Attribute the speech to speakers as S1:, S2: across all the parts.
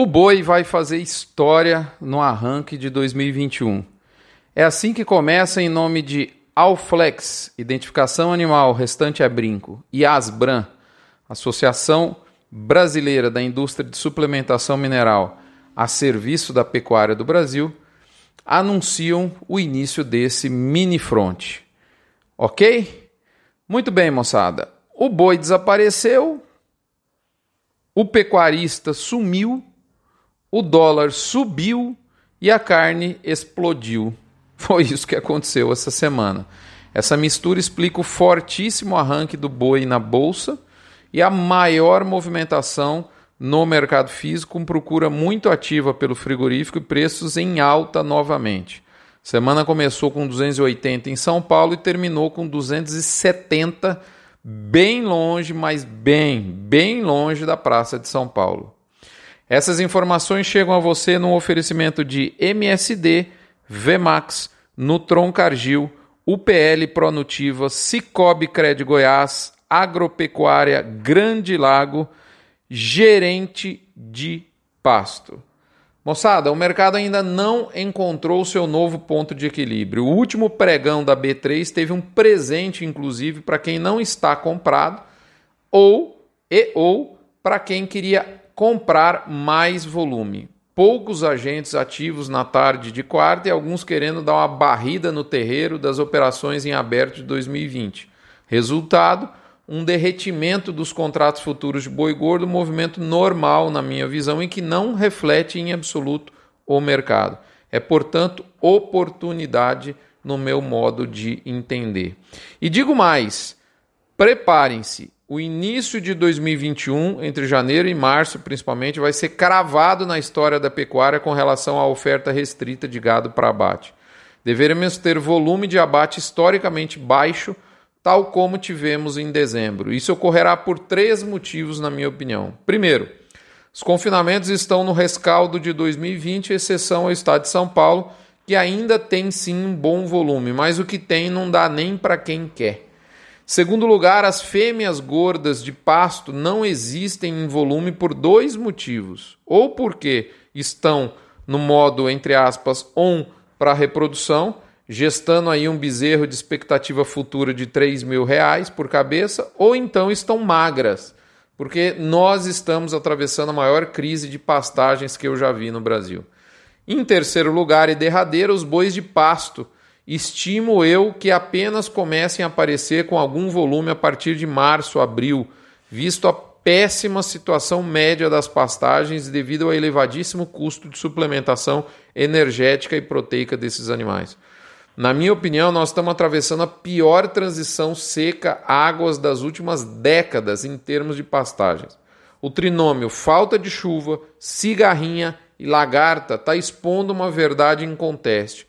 S1: O boi vai fazer história no arranque de 2021. É assim que começa em nome de Alflex, Identificação Animal, restante é brinco, e Asbran, Associação Brasileira da Indústria de Suplementação Mineral a serviço da pecuária do Brasil, anunciam o início desse mini front. Ok? Muito bem, moçada. O boi desapareceu, o pecuarista sumiu o dólar subiu e a carne explodiu. Foi isso que aconteceu essa semana. Essa mistura explica o fortíssimo arranque do boi na bolsa e a maior movimentação no mercado físico, com procura muito ativa pelo frigorífico e preços em alta novamente. Semana começou com 280 em São Paulo e terminou com 270, bem longe, mas bem, bem longe da Praça de São Paulo. Essas informações chegam a você no oferecimento de MSD, Vmax, Nutron Cargill, UPL Pronutiva, Cicobi Cred Goiás, Agropecuária Grande Lago, Gerente de Pasto. Moçada, o mercado ainda não encontrou seu novo ponto de equilíbrio. O último pregão da B3 teve um presente, inclusive, para quem não está comprado ou e ou para quem queria comprar mais volume. Poucos agentes ativos na tarde de quarta e alguns querendo dar uma barrida no terreiro das operações em aberto de 2020. Resultado: um derretimento dos contratos futuros de boi gordo, movimento normal, na minha visão, e que não reflete em absoluto o mercado. É, portanto, oportunidade no meu modo de entender. E digo mais: preparem-se, o início de 2021, entre janeiro e março principalmente, vai ser cravado na história da pecuária com relação à oferta restrita de gado para abate. Deveremos ter volume de abate historicamente baixo, tal como tivemos em dezembro. Isso ocorrerá por três motivos, na minha opinião. Primeiro, os confinamentos estão no rescaldo de 2020, exceção ao estado de São Paulo, que ainda tem sim um bom volume, mas o que tem não dá nem para quem quer. Segundo lugar, as fêmeas gordas de pasto não existem em volume por dois motivos. Ou porque estão no modo, entre aspas, on para reprodução, gestando aí um bezerro de expectativa futura de 3 mil reais por cabeça, ou então estão magras, porque nós estamos atravessando a maior crise de pastagens que eu já vi no Brasil. Em terceiro lugar e derradeiro, os bois de pasto Estimo eu que apenas comecem a aparecer com algum volume a partir de março, abril, visto a péssima situação média das pastagens devido ao elevadíssimo custo de suplementação energética e proteica desses animais. Na minha opinião, nós estamos atravessando a pior transição seca-águas das últimas décadas em termos de pastagens. O trinômio falta de chuva, cigarrinha e lagarta está expondo uma verdade inconteste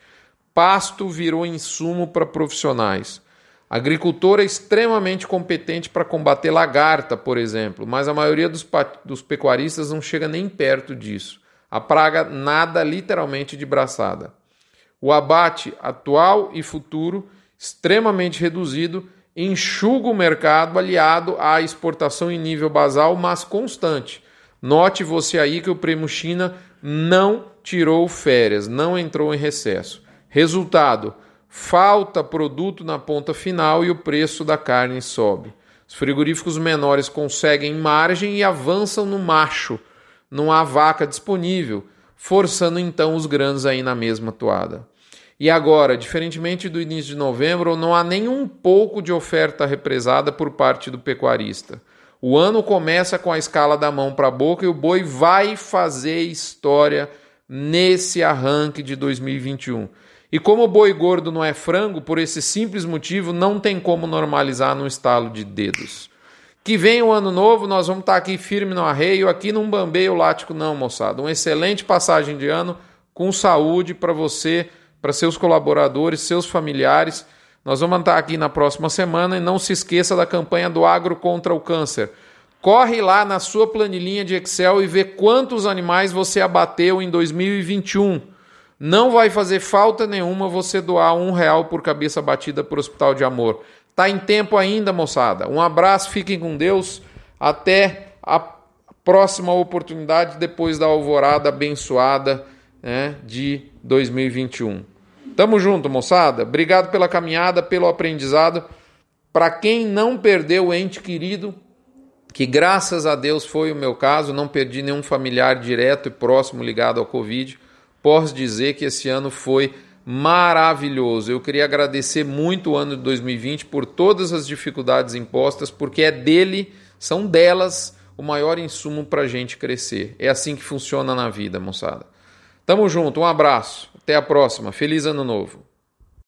S1: pasto virou insumo para profissionais. Agricultor é extremamente competente para combater lagarta, por exemplo, mas a maioria dos, dos pecuaristas não chega nem perto disso. A praga nada literalmente de braçada. O abate atual e futuro, extremamente reduzido, enxuga o mercado aliado à exportação em nível basal, mas constante. Note você aí que o prêmio China não tirou férias, não entrou em recesso. Resultado: falta produto na ponta final e o preço da carne sobe. Os frigoríficos menores conseguem margem e avançam no macho. Não há vaca disponível, forçando então os grandes aí na mesma toada. E agora, diferentemente do início de novembro, não há nem um pouco de oferta represada por parte do pecuarista. O ano começa com a escala da mão para a boca e o boi vai fazer história nesse arranque de 2021. E como o boi gordo não é frango, por esse simples motivo, não tem como normalizar no estalo de dedos. Que vem o ano novo, nós vamos estar aqui firme no arreio, aqui não bambeio lático não, moçada. Uma excelente passagem de ano com saúde para você, para seus colaboradores, seus familiares. Nós vamos estar aqui na próxima semana e não se esqueça da campanha do Agro contra o Câncer. Corre lá na sua planilhinha de Excel e vê quantos animais você abateu em 2021 não vai fazer falta nenhuma você doar um real por cabeça batida para o Hospital de Amor. Tá em tempo ainda, moçada. Um abraço, fiquem com Deus. Até a próxima oportunidade depois da alvorada abençoada né, de 2021. Tamo junto, moçada. Obrigado pela caminhada, pelo aprendizado. Para quem não perdeu o ente querido, que graças a Deus foi o meu caso, não perdi nenhum familiar direto e próximo ligado ao Covid, posso dizer que esse ano foi maravilhoso. Eu queria agradecer muito o ano de 2020 por todas as dificuldades impostas, porque é dele, são delas o maior insumo para a gente crescer. É assim que funciona na vida, moçada. Tamo junto, um abraço, até a próxima, feliz ano novo.